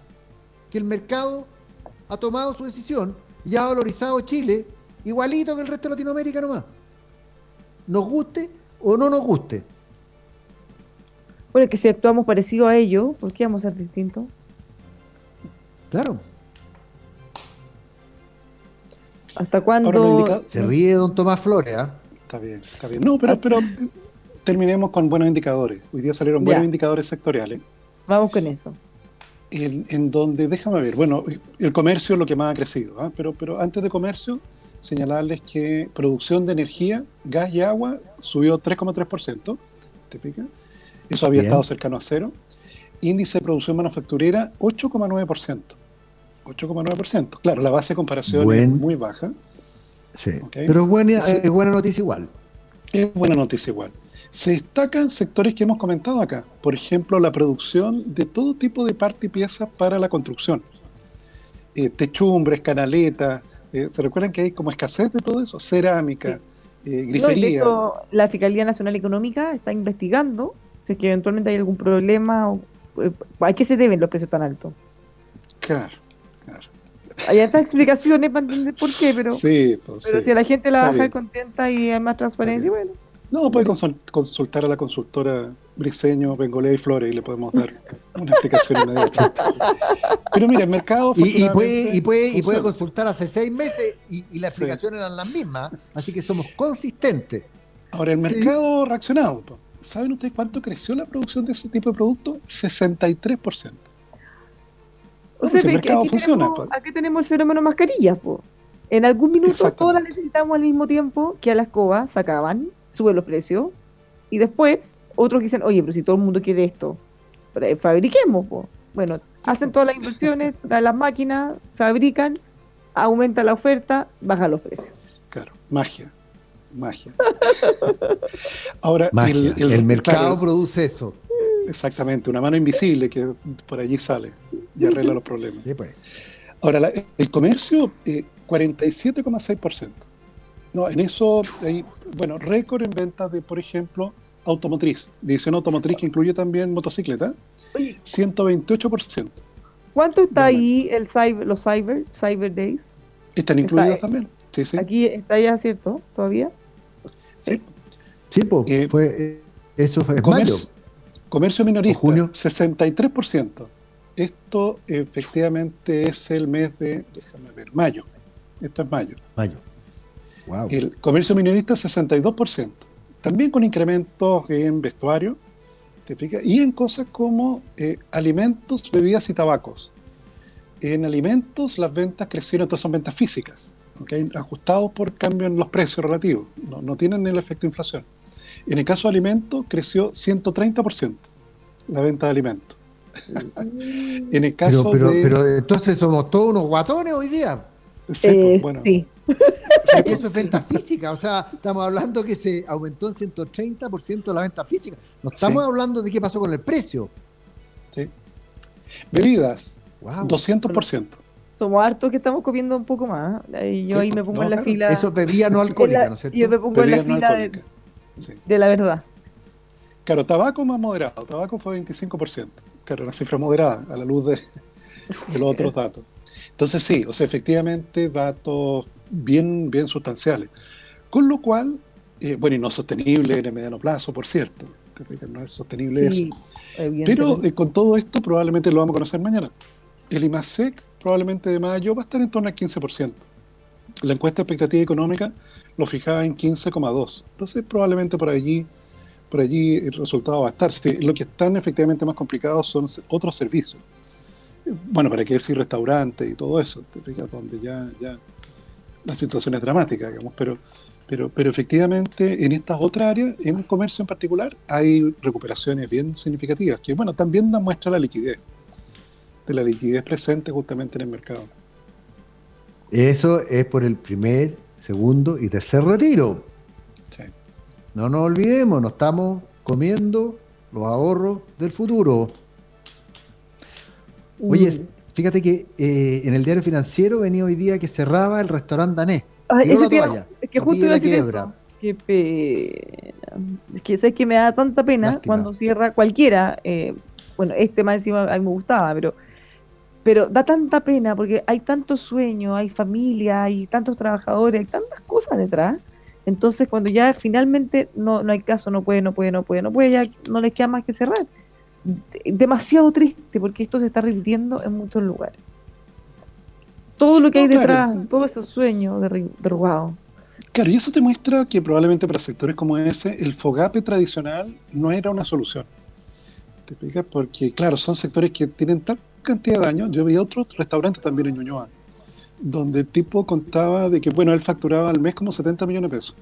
que el mercado ha tomado su decisión y ha valorizado Chile igualito que el resto de Latinoamérica nomás. Nos guste o no nos guste. Bueno, que si actuamos parecido a ellos, ¿por qué vamos a ser distintos? Claro. ¿Hasta cuándo? Se ríe don Tomás Flores, ¿ah? Está bien, está bien. No, pero, pero terminemos con buenos indicadores. Hoy día salieron buenos indicadores sectoriales. Vamos con eso. En, donde, déjame ver, bueno, el comercio es lo que más ha crecido, ¿ah? pero, pero antes de comercio, señalarles que producción de energía, gas y agua subió 3,3%, ¿te fijas? Eso había estado cercano a cero. Índice de producción manufacturera, 8,9%. 8,9%. Claro, la base de comparación es muy baja. Sí. Pero es buena noticia igual. Es buena noticia igual. Se destacan sectores que hemos comentado acá. Por ejemplo, la producción de todo tipo de parte y piezas para la construcción. Eh, techumbres, canaletas. Eh, ¿Se recuerdan que hay como escasez de todo eso? Cerámica, eh, grifería. la Fiscalía Nacional Económica está investigando si es que eventualmente hay algún problema. O, ¿A qué se deben los precios tan altos? Claro, claro. Hay esas explicaciones para entender por qué, pero, sí, pues, pero si a la gente la va a dejar contenta y hay más transparencia, bueno. No, puede consultar a la consultora Briseño, Bengolea y Flores y le podemos dar una explicación inmediata. Pero mira, el mercado. Y, y, puede, y, puede, y puede consultar hace seis meses y, las explicaciones eran las mismas, así que somos consistentes. Ahora, el mercado reaccionado. ¿Saben ustedes cuánto creció la producción de ese tipo de productos? 63%. O sea, el mercado funciona. aquí tenemos el fenómeno mascarillas, po. En algún minuto todas las necesitamos al mismo tiempo que a la escoba sacaban, suben los precios, y después otros dicen, oye, pero si todo el mundo quiere esto, eh, fabriquemos. Bueno, hacen todas las inversiones, traen las máquinas, fabrican, aumenta la oferta, baja los precios. Claro, magia, magia. Ahora, El, mercado produce eso. Exactamente, una mano invisible que por allí sale y arregla los problemas. Pues. Ahora, el comercio, eh, 47,6%. No, en eso hay, bueno, récord en ventas de, por ejemplo, automotriz, división automotriz que incluye también motocicleta, 128%. ¿Cuánto está ahí el cyber, los cyber, cyber days? Están incluidos también. Sí, sí. Aquí está ya, ¿cierto? ¿Todavía? Sí. Sí, pues, eso fue comercio, Comercio minorista, junio. 63%. Esto efectivamente es el mes de, déjame ver, mayo. Esto es mayo. Mayo. El comercio minorista 62%. También con incrementos en vestuario, ¿te fijas? Y en cosas como eh, alimentos, bebidas y tabacos. En alimentos las ventas crecieron, entonces son ventas físicas, ¿okay? ajustados por cambio en los precios relativos, no, no tienen el efecto de inflación. En el caso de alimentos creció 130% la venta de alimentos. en el caso pero, pero, de... pero entonces somos todos unos guatones hoy día. Sí, Eh, pues, bueno, sí. Y eso es venta física, o sea, estamos hablando que se aumentó en 130% la venta física. No estamos Sí. hablando de qué pasó con el precio. sí. Bebidas, Wow. 200%. Somos hartos que estamos comiendo un poco más. ¿eh? Y yo Sí, ahí me pues, pongo no, en la claro. fila. Eso es bebida no alcohólica, la- ¿no es cierto? Yo me pongo en la no fila de, alcohólicas. Sí. de la verdad. Claro, tabaco más moderado. Tabaco fue 25%. Claro, una cifra moderada a la luz de, de los otros datos. Entonces sí, o sea, efectivamente datos bien, bien sustanciales. Con lo cual, eh, bueno, y no sostenible en el mediano plazo, por cierto. No es sostenible Sí, eso. Pero eh, con todo esto probablemente lo vamos a conocer mañana. El IMASEC probablemente de mayo va a estar en torno al 15%. La encuesta de expectativa económica lo fijaba en 15,2. Entonces probablemente por allí, por allí el resultado va a estar. Sí, Lo que están efectivamente más complicados son otros servicios. Bueno, para qué decir restaurantes y todo eso, donde ya, ya la situación es dramática, digamos, pero, pero, pero efectivamente en estas otras áreas, en el comercio en particular, hay recuperaciones bien significativas, que bueno, también dan muestra la liquidez, de la liquidez presente justamente en el mercado. Eso es por el primer, segundo y tercer retiro. Sí. No nos olvidemos, no estamos comiendo los ahorros del futuro. Oye. Fíjate que eh, en el diario financiero venía hoy día que cerraba el restaurante danés. Ay, ese es que justo iba a la decir quiebra. eso. Qué pena. Es que sabes que me da tanta pena Lástima. cuando cierra cualquiera. eh, bueno, este más encima a mí me gustaba, pero pero da tanta pena porque hay tantos sueños, hay familia, hay tantos trabajadores, hay tantas cosas detrás. Entonces, cuando ya finalmente no, no hay caso, no puede, no puede, no puede, no puede, ya no les queda más que cerrar. De- Demasiado triste porque esto se está repitiendo en muchos lugares. Todo lo que No, hay claro. detrás, todo ese sueño derrubado. Claro, y eso te muestra que probablemente para sectores como ese, el FOGAPE tradicional no era una solución. ¿Te fijas? Porque, claro, son sectores que tienen tal cantidad de daños. Yo veía otros restaurantes también en Ñuñoa, donde el tipo contaba de que, bueno, él facturaba al mes como 70 millones de pesos.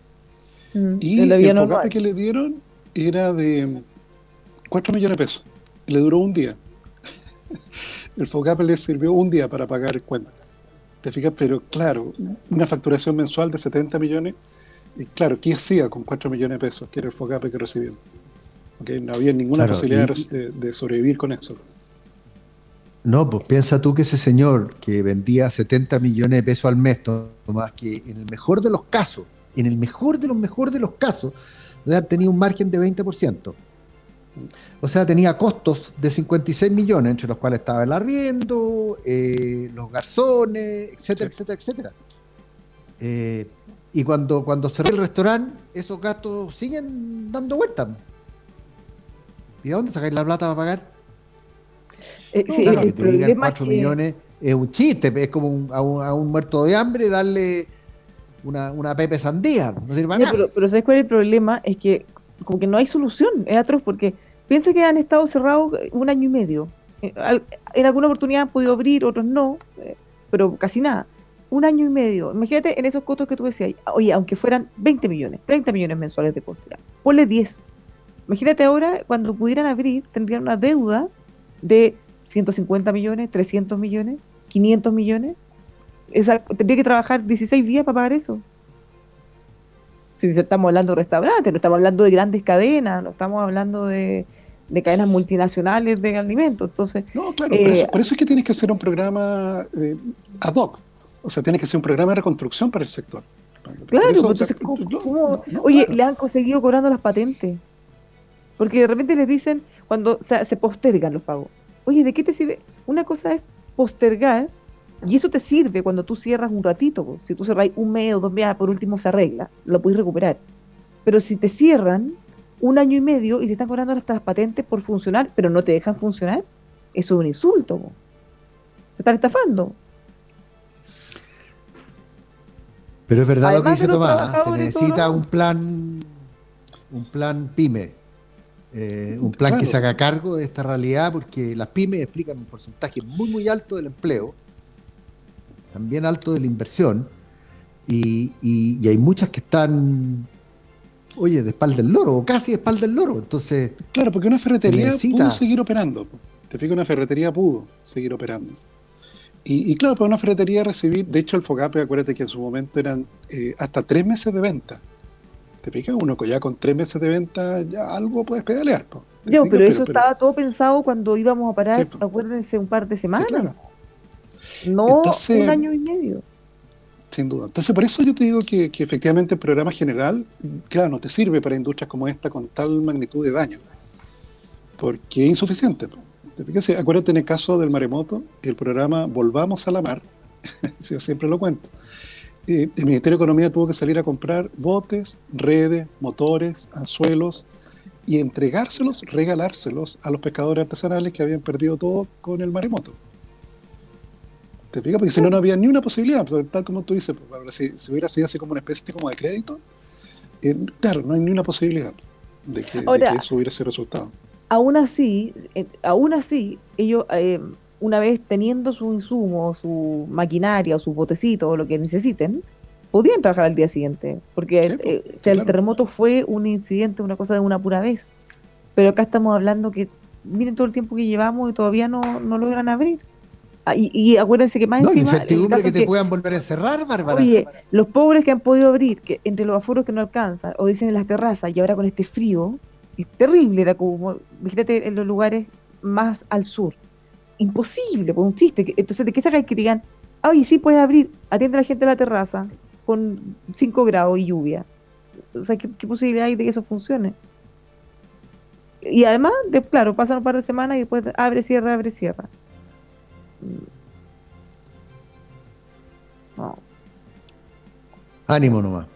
Mm, Y el FOGAPE normal. que le dieron era de 4 millones de pesos. Le duró un día. El FOGAPE le sirvió un día para pagar el cuenta. ¿Te fijas? Pero claro, una facturación mensual de 70 millones, y claro, ¿qué hacía con 4 millones de pesos? Que era el FOGAPE que recibía. Ok, No había ninguna Claro, posibilidad y- de, de sobrevivir con eso. No, pues piensa tú que ese señor que vendía 70 millones de pesos al mes, más que en el mejor de los casos, en el mejor de los mejor de los casos, debe haber tenido un margen de 20%. O sea, tenía costos de 56 millones, entre los cuales estaba el arriendo, eh, los garzones, etcétera, Sí. etcétera, etcétera. Eh, y cuando, cuando cerró el restaurante, esos gastos siguen dando vueltas. ¿Y de dónde sacáis la plata para pagar? Eh, sí, Claro, el que te digan problema es 4 que- millones es un chiste, es como un- a, un, a un muerto de hambre darle una, una pepe sandía, no sirve nada. pero, pero ¿sabes cuál es el problema? Es que como que no hay solución, es atroz, porque piensa que han estado cerrados un año y medio. Eh, En alguna oportunidad han podido abrir, otros no, eh, pero casi nada. Un año y medio. Imagínate en esos costos que tú decías, oye, aunque fueran 20 millones, 30 millones mensuales de costo, ya, ponle 10. Imagínate ahora, cuando pudieran abrir, tendrían una deuda de 150 millones, 300 millones, 500 millones. O sea, tendría que trabajar 16 días para pagar eso. Si estamos hablando de restaurantes, no estamos hablando de grandes cadenas, no estamos hablando de, de cadenas multinacionales de alimentos. Entonces, No, claro, Eh, por, eso, por eso es que tienes que hacer un programa eh, ad hoc. O sea, tienes que hacer un programa de reconstrucción para el sector. Claro, eso, entonces, ¿cómo- no, cómo- no, no, oye, claro. le han conseguido cobrando las patentes. Porque de repente les dicen, cuando se postergan los pagos, oye, ¿de qué te sirve? Una cosa es postergar, y eso te sirve cuando tú cierras un ratito. pues. Si tú cerras un mes o dos meses, por último se arregla, lo puedes recuperar. Pero si te cierran un año y medio y te están cobrando hasta las patentes por funcionar, pero no te dejan funcionar, eso es un insulto. po. Te están estafando. Pero es verdad lo que Además dice Tomás, ¿ah? se necesita un plan, un plan pyme, eh, un plan que Claro. se haga cargo de esta realidad, porque las pymes explican un porcentaje muy muy alto del empleo también alto de la inversión, y, y, hay muchas que están, oye, de espalda del loro, o casi de espalda del loro. Entonces. Claro, porque una ferretería pudo seguir operando. Te fijas, una ferretería pudo seguir operando. Y, y, claro, para una ferretería recibir, de hecho el Fogape, acuérdate que en su momento eran eh, hasta tres meses de venta. ¿Te fijas? Uno ya con tres meses de venta ya algo puedes pedalear. Yo, pero, eso estaba todo pensado cuando íbamos a parar, acuérdense, un par de semanas. No un año y medio. Sin duda. Entonces, por eso yo te digo que, efectivamente el programa general, claro, no te sirve para industrias como esta con tal magnitud de daño. Porque es insuficiente. Fíjate, acuérdate en el caso del maremoto, el programa Volvamos a la Mar, yo siempre lo cuento, eh, el Ministerio de Economía tuvo que salir a comprar botes, redes, motores, anzuelos y entregárselos, regalárselos a los pescadores artesanales que habían perdido todo con el maremoto. ¿Te fijas? Porque si no, no había ni una posibilidad, pues, tal como tú dices, pues, si, hubiera sido así como una especie como de crédito, eh, claro, no hay ni una posibilidad de que, eso hubiera sido resultado. Aún así, eh, aún así, ellos, eh, una vez teniendo su insumo, su maquinaria o sus botecitos o lo que necesiten, podían trabajar al día siguiente, porque el, terremoto fue un incidente, una cosa de una pura vez. Pero acá estamos hablando que miren todo el tiempo que llevamos y todavía no, no logran abrir. Ah, y, acuérdense que más no, encima. incertidumbre que te puedan volver a encerrar, Bárbara. Oye, los pobres que han podido abrir, que entre los aforos que no alcanzan, o dicen en las terrazas, y ahora con este frío, es terrible, era como, fíjate en los lugares más al sur. Imposible, por un chiste. Entonces, ¿de qué saca que digan, ay, sí puedes abrir, atiende a la gente a la terraza con 5 grados y lluvia? O sea, ¿qué, posibilidad hay de que eso funcione? Y además, de, claro, pasan un par de semanas y después abre, cierra, abre, cierra. Ánimo nomás.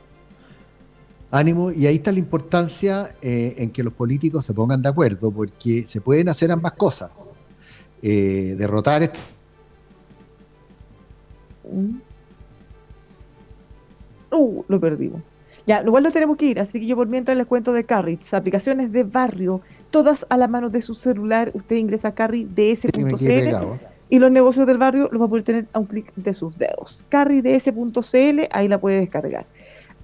Ánimo, y ahí está la importancia eh, en que los políticos se pongan de acuerdo, porque se pueden hacer ambas cosas. Eh, derrotar este Uh, lo perdimos. Ya, igual lo tenemos que ir, así que yo por mientras les cuento de Carrits, aplicaciones de barrio, todas a la mano de su celular. Usted ingresa a carryds.cl y los negocios del barrio los va a poder tener a un clic de sus dedos. carryds.cl, ahí la puede descargar.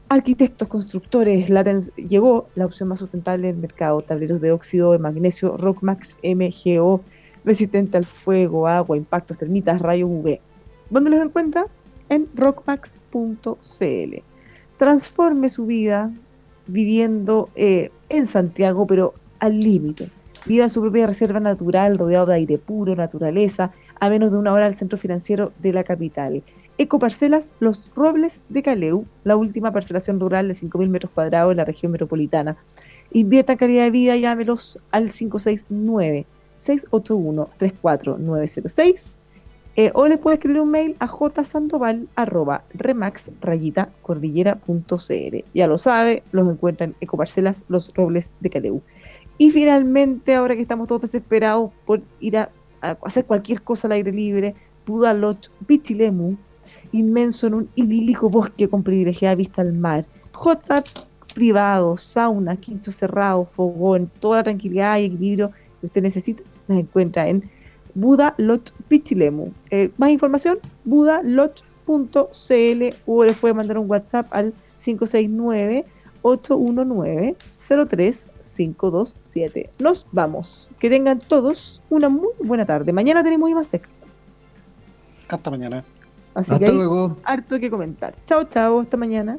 Arquitectos, constructores, llegó la opción más sustentable del mercado. Tableros de óxido de magnesio Rockmax MGO, resistente al fuego, agua, impactos, termitas, rayos UV. ¿Dónde los encuentra? En rockmax.cl. Transforme su vida viviendo eh, en Santiago, pero al límite. Viva en su propia reserva natural, rodeado de aire puro, naturaleza, a menos de una hora al centro financiero de la capital. Ecoparcelas Los Robles de Caleu, la última parcelación rural de 5.000 metros cuadrados en la región metropolitana. Invierta calidad de vida, llámelos al 569-681-34906 eh, o les puede escribir un mail a jsandoval.remax-cordillera.cl. Ya lo sabe, los encuentran en Ecoparcelas Los Robles de Caleu. Y finalmente, ahora que estamos todos desesperados por ir a hacer cualquier cosa al aire libre, Budalot Pichilemu, inmenso en un idílico bosque con privilegiada vista al mar, hot privados, sauna, quinto cerrado, fogón, toda la tranquilidad y equilibrio que usted necesita, las encuentra en Buda Lot Pichilemu. Eh, más información, budalot.cl o les puede mandar un WhatsApp al 569 819-03527. Nos vamos. Que tengan todos una muy buena tarde. Mañana tenemos IMASEC. Hasta mañana. Así Hasta que luego. harto que comentar. Chao, chao. Hasta mañana.